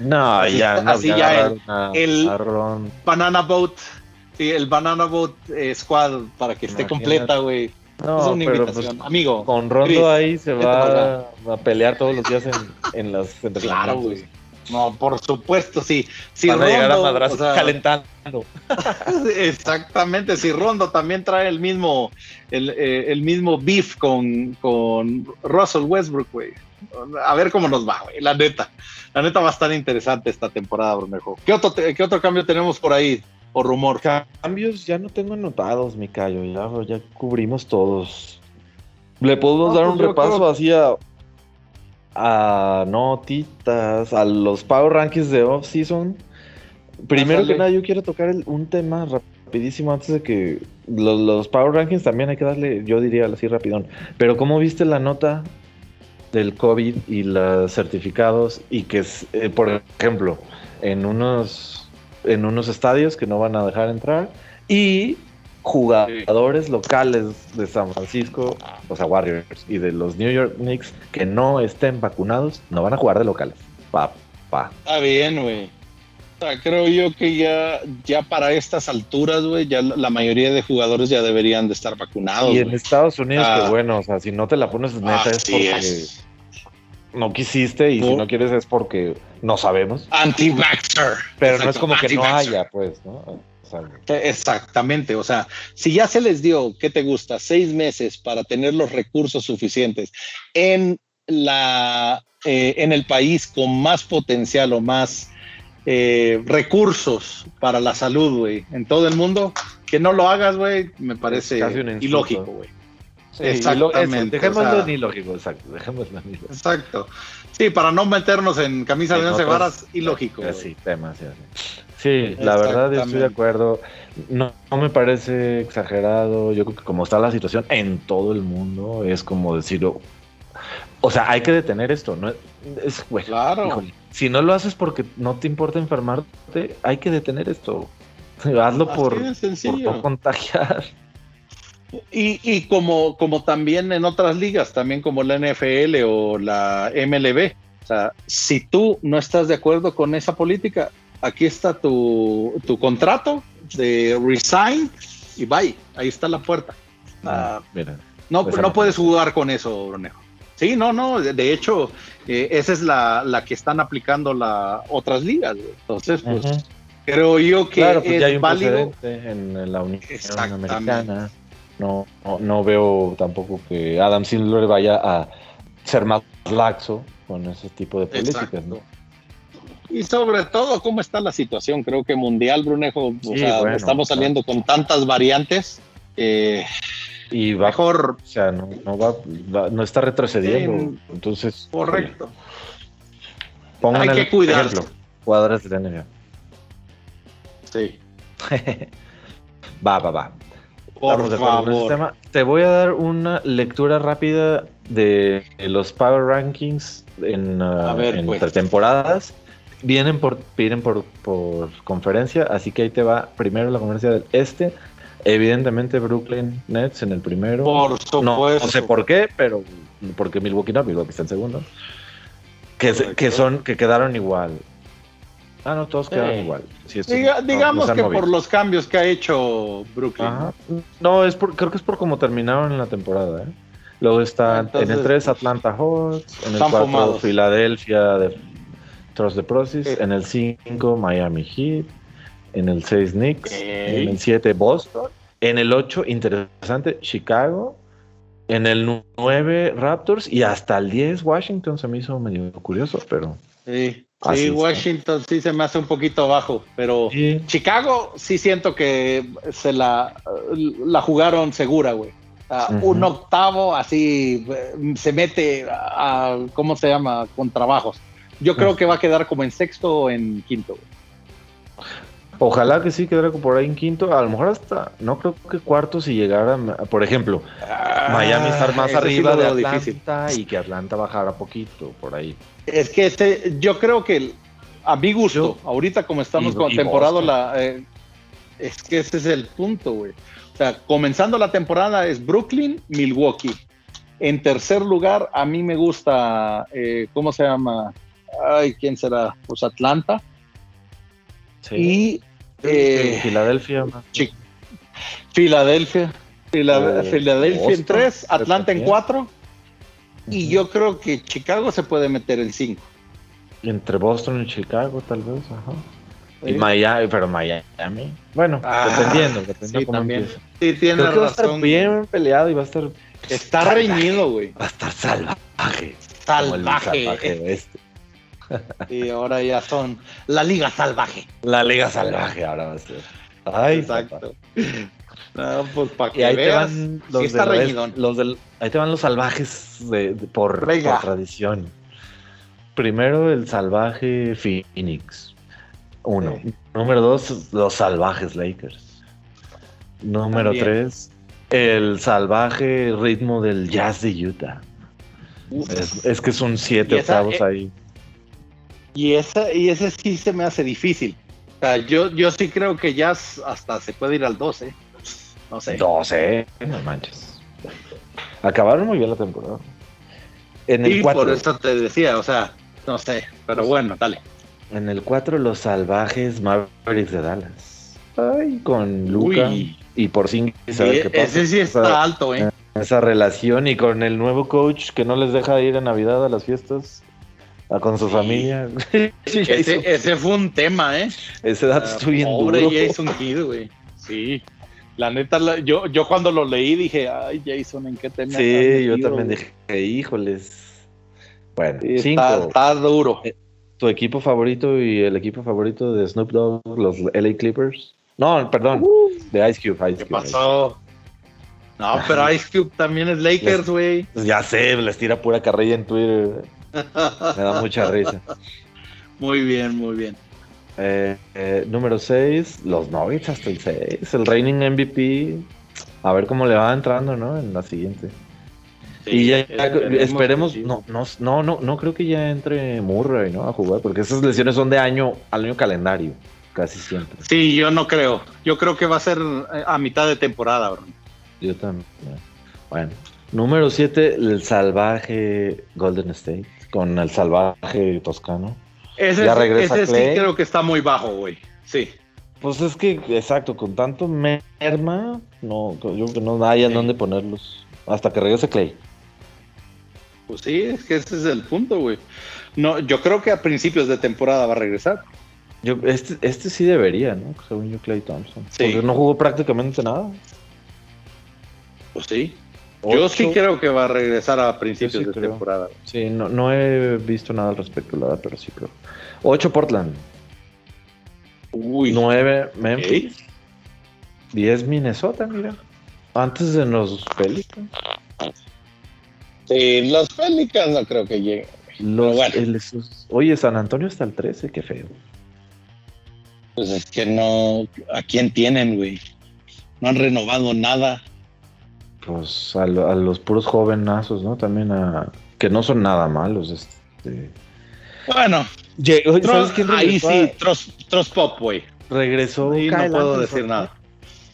No, ya, no, así ya, el, Banana Boat Sí, el Banana Boat eh, Squad para que esté completa, güey. No, es una pues, invitación. Amigo. Con Rondo ahí se va a pelear todos los días en, en las Claro, güey. No, por supuesto, sí. Si Van a llegar a madrazos calentando. exactamente, si Rondo también trae el mismo, el, eh, el mismo beef con, con Russell Westbrook, güey. A ver cómo nos va, güey. La neta. La neta va a estar interesante esta temporada, Brunejo. ¿Qué otro, ¿Qué otro cambio tenemos por ahí? O rumor? Cambios ya no tengo anotados, mi callo, ya, ya cubrimos todos. Le podemos dar un pues repaso así a, notitas, a los Power Rankings de off-season. Primero que nada, yo quiero tocar un tema rapidísimo antes de que los, Power Rankings también hay que darle, yo diría así rapidón. Pero ¿cómo viste la nota del COVID y los certificados y que, eh, por ejemplo, en unos, en unos estadios que no van a dejar entrar y jugadores locales de San Francisco, o sea, Warriors y de los New York Knicks que no estén vacunados, no van a jugar de locales. Pa, pa. Está bien, güey. O sea, creo yo que ya, ya para estas alturas, güey, ya la mayoría de jugadores ya deberían de estar vacunados. Y en Estados Unidos, que ah. bueno, o sea, si no te la pones neta es porque no quisiste y si no quieres es porque no sabemos. Anti-vaxxer. Pero no es como que no haya, pues, ¿no? Exactamente, o sea, si ya se les dio, ¿qué te gusta? Seis meses para tener los recursos suficientes en, la, eh, en el país con más potencial o más eh, recursos para la salud, güey, en todo el mundo, que no lo hagas, güey, me parece ilógico, güey. Exactamente. dejémoslo en ilógico, exacto. Dejémoslo en ilógico. Exacto. Sí, para no meternos en camisa de once varas, ilógico. Sí, temas, Sí, la verdad estoy de acuerdo. No, me parece exagerado. Yo creo que como está la situación en todo el mundo, es como decirlo. O sea, hay que detener esto. ¿no? Es, claro. si no lo haces porque no te importa enfermarte, hay que detener esto. Hazlo por, por no contagiar. Y, y, como, como también en otras ligas, también como la NFL o la MLB. O sea, si tú no estás de acuerdo con esa política, aquí está tu, contrato de resign y bye, ahí está la puerta. Ah, no, pues no puedes jugar con eso, Brunejo. Sí, no, no, de hecho, eh, esa es la, que están aplicando las otras ligas. Entonces, pues, creo yo que claro, pues hay un válido. en la Unión Americana. No, no, veo tampoco que Adam Silver vaya a ser más laxo con ese tipo de políticas. ¿no? Y sobre todo, ¿cómo está la situación? Creo que mundial, Brunejo, o sea, estamos saliendo con tantas variantes. y mejor. O sea, no, va, no está retrocediendo. entonces. Correcto. Hay que cuidarlo. jugadores de la NBA. Sí. va, va, va. Por favor. Te voy a dar una lectura rápida de los Power Rankings en, uh, en pues. temporadas vienen por, vienen por, por conferencia, así que ahí te va primero la conferencia del este. Evidentemente Brooklyn Nets en el primero. Por supuesto. No, sé por qué, pero porque Milwaukee no, Milwaukee está en segundo. Que, que son, que quedaron igual. Ah, no, todos quedaron igual. digamos que por los cambios que ha hecho Brooklyn. No, es creo que es por cómo terminaron en la temporada. ¿eh? Luego está en el 3 Atlanta Hawks, en el 4 Filadelfia de Trust the Process. En el 5, Miami Heat. En el 6, Knicks. En el 7, Boston. En el 8, interesante, Chicago. En el 9, Raptors. Y hasta el 10, Washington. Se me hizo medio curioso, pero. Sí, sí Washington sí se me hace un poquito bajo. Pero Chicago sí siento que se la, la jugaron segura, güey. Un octavo así se mete a, ¿cómo se llama? Con trabajos. Yo creo que va a quedar como en sexto o en quinto. Ojalá que sí quedara por ahí en quinto, a lo mejor hasta, no creo que cuarto si llegara, por ejemplo, ah, Miami estar más arriba de Atlanta y que Atlanta bajara poquito por ahí. Es que este, yo creo que a mi gusto, ahorita como estamos con temporada, la, eh, es que ese es el punto, güey. O sea, comenzando la temporada es Brooklyn, Milwaukee. En tercer lugar, a mí me gusta, eh, ¿cómo se llama? ay, ¿quién será? Pues Atlanta. Sí. Y eh, Filadelfia. Filadelfia. Filadelfia en 3, Atlanta en 4. Y yo creo que Chicago se puede meter en 5. Entre Boston y Chicago, tal vez. Ajá. Y Miami, pero Miami. Bueno, ah, dependiendo, dependiendo sí, cómo también. Sí, tiene razón. Va a estar bien peleado y va a estar. Está reñido, güey. Va a estar salvaje. Salvaje. salvaje este. Y ahora ya son la Liga Salvaje. La Liga Salvaje ahora va a ser. Ay, Exacto. pues para que y ahí te van los, los ahí te van los salvajes de, por, tradición. Primero el salvaje Phoenix. Uno. Número dos, los salvajes Lakers. Número tres, el salvaje ritmo del jazz de Utah. Es, que son siete octavos eh, ahí. Y, esa, y ese sí se me hace difícil. O sea, yo, yo sí creo que ya hasta se puede ir al 12. No sé. 12, no manches. Acabaron muy bien la temporada. En el 4. por eso te decía, o sea, no sé, pero bueno, dale. En el 4, los salvajes Mavericks de Dallas. Ay, con Luca y por sí, Ese sí está alto, ¿eh? Esa relación y con el nuevo coach que no les deja ir a Navidad a las fiestas con su familia. ese, fue un tema, ¿eh? Ese dato estuvo bien pobre duro. Jason Kidd, güey. Sí. La neta, yo, yo cuando lo leí dije, ay, Jason, ¿en qué tema? Sí, yo también dije, híjoles. Bueno, cinco. Está, duro. Eh, ¿Tu equipo favorito y el equipo favorito de Snoop Dogg, los LA Clippers? No, perdón, uh. de Ice Cube. Ice ¿Qué pasó? No, pero Ice Cube también es Lakers, güey. Pues ya sé, les tira pura carrilla en Twitter. Me da mucha risa. Muy bien, muy bien. Eh, eh, número 6, los Nuggets hasta el 6. El reigning MVP. A ver cómo le va entrando, ¿no? En la siguiente. y ya, esperemos, no, no, no, no, no creo que ya entre Murray, ¿no? A jugar, porque esas lesiones son de año al año calendario, casi siempre. Sí, yo no creo. Yo creo que va a ser eh, a mitad de temporada, bro. Yo también. Bueno, número 7, el salvaje Golden State, con el salvaje toscano. Ese, ya regresa ese sí creo que está muy bajo, güey. Sí. Pues es que, exacto, con tanto merma, no, yo que no hay en dónde ponerlos. Hasta que regrese Clay. Pues sí, es que ese es el punto, güey. No, yo creo que a principios de temporada va a regresar. Yo, este, este sí debería, ¿no? Según yo, Clay Thompson. Sí. Porque no jugó prácticamente nada. Pues sí. Yo sí creo que va a regresar a principios de temporada. Sí, no, no he visto nada al respecto, la verdad, pero sí creo. 8 Portland. Uy. 9 Memphis. 10 Minnesota, mira. Antes de los Pelicans. Sí, los Pelicans no creo que lleguen. oye, San Antonio está el 13, qué feo. Pues es que no. ¿A quién tienen, güey? No han renovado nada pues a, los puros jovenazos, ¿no? También a que no son nada malos. Este. Bueno, ¿sabes quién Ahí sí, Trost Pop, güey. Regresó. Y no puedo decir nada.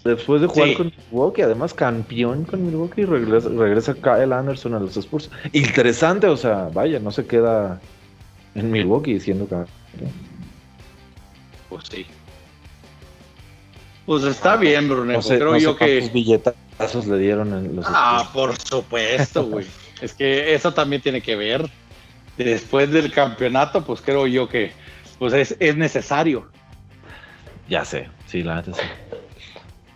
Después de jugar con Milwaukee, además campeón con Milwaukee, regresa, regresa Kyle Anderson a los Spurs. Interesante, o sea, vaya, no se queda en Milwaukee siendo campeón. Pues sí. Pues está bien, Bruno. Creo yo que le dieron en los. Ah, por supuesto, güey. es que eso también tiene que ver. Después del campeonato, pues creo yo que pues es, necesario. Ya sé, sí, la neta sí.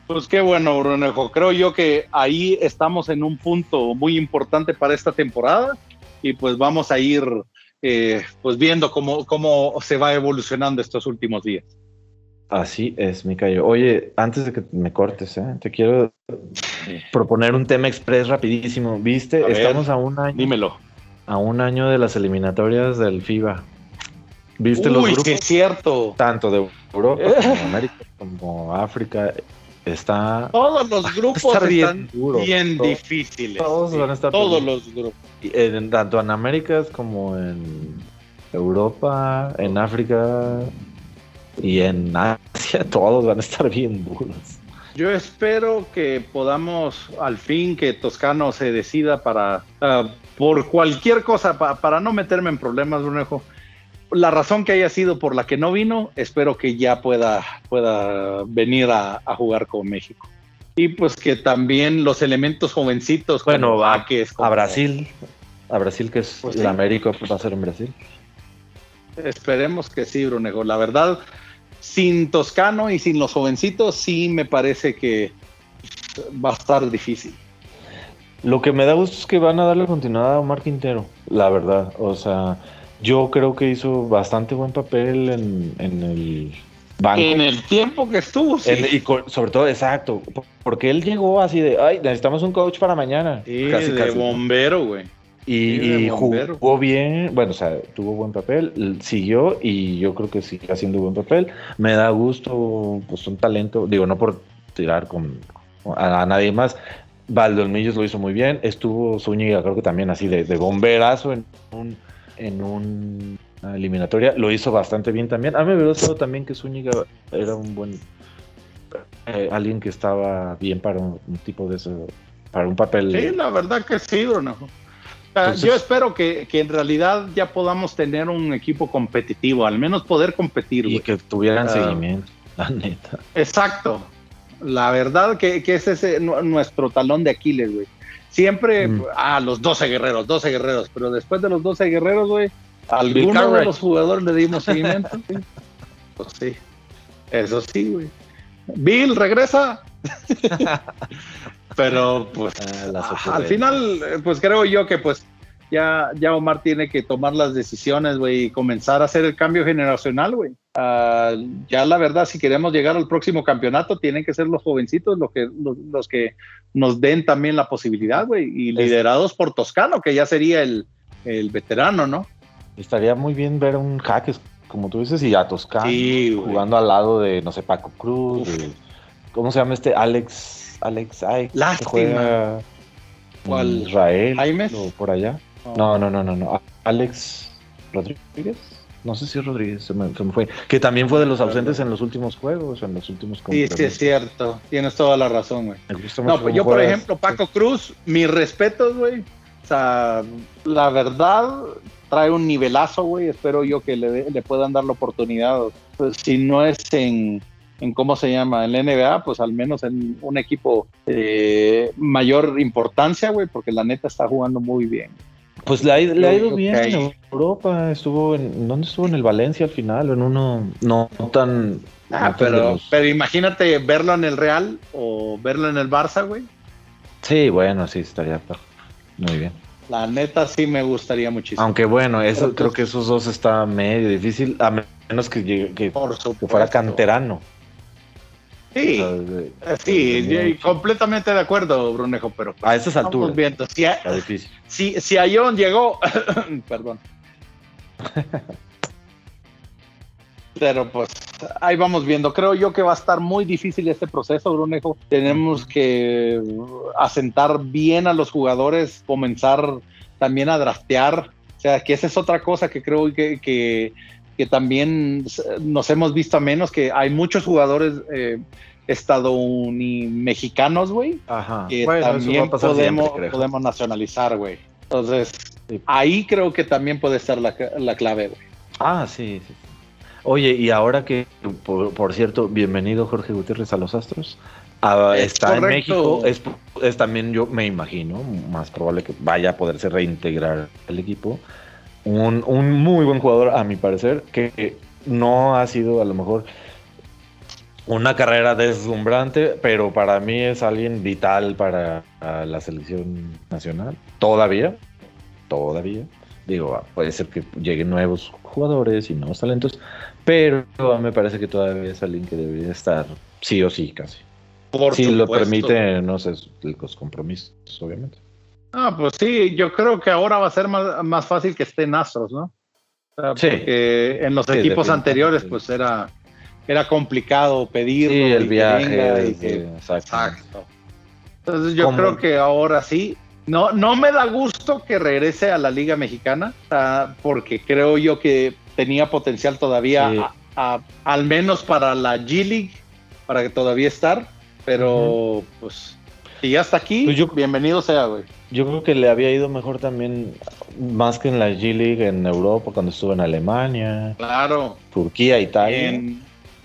Pues qué bueno, Brunejo. Creo yo que ahí estamos en un punto muy importante para esta temporada y pues vamos a ir eh, pues viendo cómo, cómo se va evolucionando estos últimos días. Así es, Micayo. Oye, antes de que me cortes, ¿eh? te quiero proponer un tema express rapidísimo. ¿Viste? Estamos a un año. Dímelo. A un año de las eliminatorias del FIBA. ¿Viste los grupos? es cierto. Tanto de Europa como América como África. Está. Todos los grupos están bien, difíciles. Todos van a estar. Todos los grupos. tanto en América como en Europa, en África, y en Asia todos van a estar bien duros. Yo espero que podamos al fin que Toscano se decida para ah, por cualquier cosa para no meterme en problemas, Brunejo. La razón que haya sido por la que no vino, espero que ya pueda, pueda venir a, jugar con México. Y pues que también los elementos jovencitos. Bueno, va a Brasil. A Brasil, que es pues el América, pues va a ser en Brasil. Esperemos que sí, Brunejo. La verdad, sin Toscano y sin los jovencitos, sí me parece que va a estar difícil. Lo que me da gusto es que van a darle continuidad a Omar Quintero, la verdad. O sea, yo creo que hizo bastante buen papel en, el banco. En el tiempo que estuvo, sí. y sobre todo, exacto, porque él llegó así de, ay, necesitamos un coach para mañana. Sí, casi, de bombero, güey. Y, jugó bien, bueno, o sea, tuvo buen papel, siguió y yo creo que sigue haciendo buen papel. Me da gusto, pues un talento, digo, no por tirar con, a, nadie más, Valdolmillos lo hizo muy bien. Estuvo Zúñiga, creo que también así de, bomberazo en un, en una eliminatoria. Lo hizo bastante bien también. A mí me hubiera también que Zúñiga era un buen. Eh, alguien que estaba bien para un, tipo de eso. Para un papel. Sí, la verdad que sí, Bruno. Yo espero que, en realidad ya podamos tener un equipo competitivo, al menos poder competir. Y que tuvieran seguimiento, la neta. Exacto. La verdad que, que es ese nuestro talón de Aquiles, güey. Siempre, mm. a los 12 guerreros, 12 guerreros, pero después de los 12 guerreros, güey, alguno de los jugadores le dimos seguimiento. Pues sí, eso sí, güey. Bill, regresa. pero pues ah, al final, pues creo yo que pues ya, ya Omar tiene que tomar las decisiones, güey, y comenzar a hacer el cambio generacional, güey. Ah, ya la verdad, si queremos llegar al próximo campeonato, tienen que ser los jovencitos los que, los, que nos den también la posibilidad, güey, y liderados por Toscano, que ya sería el, veterano, ¿no? Estaría muy bien ver un Jaques, como tú dices, y a Toscano jugando al lado de, no sé, Paco Cruz, ¿cómo se llama este? Alex, Alex, ay, Lástima. ¿Cuál? Israel, Jaime, o por allá. No, no, no, no, no. Alex Rodríguez. No sé si Rodríguez se me, fue. Que también fue de los ausentes en los últimos juegos, en los últimos Sí, sí, es cierto. Tienes toda la razón, güey. No, pues yo, por ejemplo, Paco Cruz, mis respetos, güey. O sea, la verdad, trae un nivelazo, güey. Espero yo que le, le puedan dar la oportunidad. Pues, si no es en, en cómo se llama, en la NBA, pues al menos en un equipo de mayor importancia, güey, porque la neta está jugando muy bien. Pues le ha, ido bien en Europa, estuvo en, ¿dónde estuvo? En el Valencia al final, en uno no, tan... Ah, pero, pero imagínate verlo en el Real o verlo en el Barça, güey. Sí, bueno, sí, estaría muy bien. La neta sí me gustaría muchísimo. Aunque bueno, eso creo que esos dos está medio difícil, a menos que, que, que fuera canterano. Sí, eh, sí, completamente de acuerdo, Brunejo, pero a esas alturas. Viendo. Si, a, si, si John llegó, perdón. pero pues ahí vamos viendo. Creo yo que va a estar muy difícil este proceso, Brunejo. Tenemos que asentar bien a los jugadores, comenzar también a draftear. O sea, que esa es otra cosa que creo que, que que también nos hemos visto a menos, que hay muchos jugadores eh, estadounidenses, güey, que también podemos, podemos nacionalizar, güey. Entonces, ahí creo que también puede estar la, clave, güey. Ah, sí, sí. Oye, y ahora que, por, cierto, bienvenido Jorge Gutiérrez a los Astros. Ah, está en México, es, es, también yo me imagino, más probable que vaya a poderse reintegrar el equipo un, muy buen jugador, a mi parecer, que no ha sido a lo mejor una carrera deslumbrante, pero para mí es alguien vital para la selección nacional. Todavía, todavía. Digo, puede ser que lleguen nuevos jugadores y nuevos talentos, pero me parece que todavía es alguien que debería estar sí o sí casi. Por si lo permite, no sé, los compromisos, obviamente. Ah, pues sí, yo creo que ahora va a ser más, fácil que estén Astros, ¿no? sí. Porque en los equipos anteriores, pues era, era complicado pedir. Sí, el viaje. exacto. Entonces yo creo que ahora sí. No, no me da gusto que regrese a la Liga Mexicana, porque creo yo que tenía potencial todavía, al menos para la G League, para que todavía estar, pero pues y ya hasta aquí, pues bienvenido sea, güey. Yo creo que le había ido mejor también, más que en la G League en Europa, cuando estuvo en Alemania. Claro. Turquía, Italia.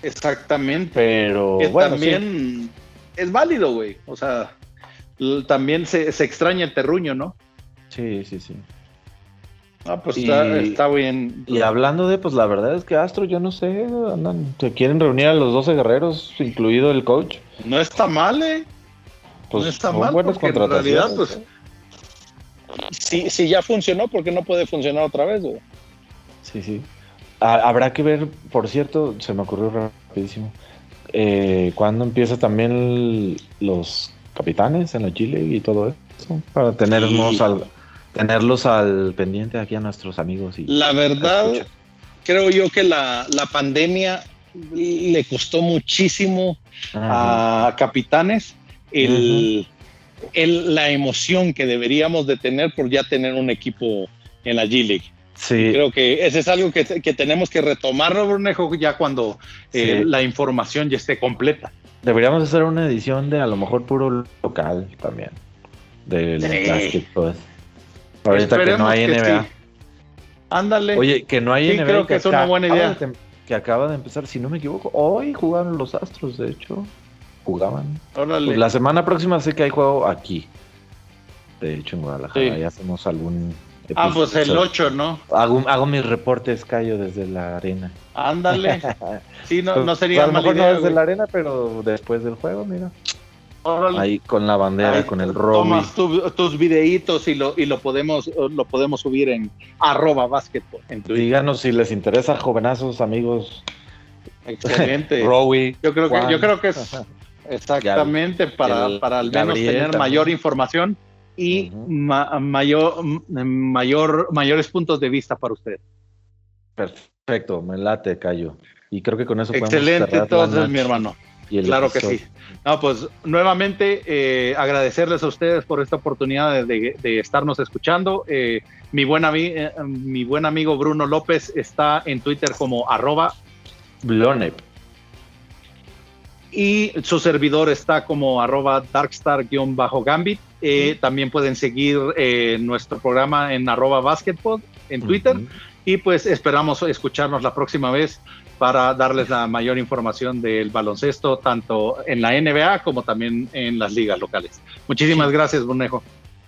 exactamente. Pero bueno, también es válido, güey. O sea, también se, extraña el terruño, ¿no? Sí, sí, sí. Ah, pues está, bien. Y hablando de, pues la verdad es que Astro, yo no sé, andan, se quieren reunir a los 12 guerreros, incluido el coach. No está mal, eh. Pues no está mal, porque en realidad, pues, ¿eh? si, ya funcionó, ¿por qué no puede funcionar otra vez, güey? Sí, sí. Habrá que ver, por cierto, se me ocurrió rapidísimo, eh, cuándo empieza también los capitanes en la Chile y todo eso, para tenernos al, tenerlos al pendiente aquí a nuestros amigos. Y la verdad, creo yo que la, pandemia le costó muchísimo a capitanes el, la emoción que deberíamos de tener por ya tener un equipo en la G-League. Sí. Creo que ese es algo que, tenemos que retomarlo, Brunejo, ya cuando eh, la información ya esté completa. Deberíamos hacer una edición de a lo mejor puro local también. Del sí. pues. Ahorita que no hay NBA. Ándale. Oye, que no hay NBA. Creo que, es una buena idea. que acaba de empezar, si no me equivoco. Hoy jugaron los Astros, de hecho. Jugaban. Pues la semana próxima sé que hay juego aquí. De hecho, en Guadalajara. Ya hacemos algún Ah, pues el 8, ¿no? Hago, hago mis reportes, Cayo, desde la arena. Ándale. Sí, no, no sería pues, a lo mejor no desde la arena, pero después del juego, mira. Ahí con la bandera, con el robo. Tomas tus videitos y lo, y lo podemos lo podemos subir en arroba básquetbol. Díganos si les interesa, jovenazos, amigos. Excelente. Rowie. Yo creo que, yo creo que es exactamente para, para al menos tener mayor información y mayor, mayor, mayores puntos de vista para usted. Perfecto, me late, Cayo. Y creo que con eso Excelente, entonces, mi hermano. Claro que sí. No, pues nuevamente eh, agradecerles a ustedes por esta oportunidad de, estarnos escuchando. Eh, mi, buen eh, mi buen amigo Bruno López está en Twitter como arroba Blonep y su servidor está como arroba darkstar-gambit. Eh, también pueden seguir eh, nuestro programa en arroba basketball en Twitter. Y pues esperamos escucharnos la próxima vez para darles la mayor información del baloncesto, tanto en la NBA como también en las ligas locales. Muchísimas gracias, Bonejo.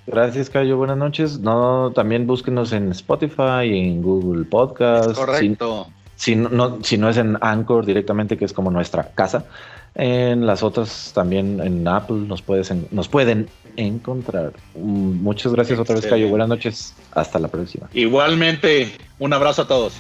Gracias, Cayo. Buenas noches. No, también búsquenos en Spotify, en Google Podcast. correcto. Si, no, si no es en Anchor directamente, que es como nuestra casa. En las otras también en Apple nos, puedes nos pueden encontrar. Mm, muchas gracias otra vez, Cayo. Buenas noches. Hasta la próxima. Igualmente, un abrazo a todos.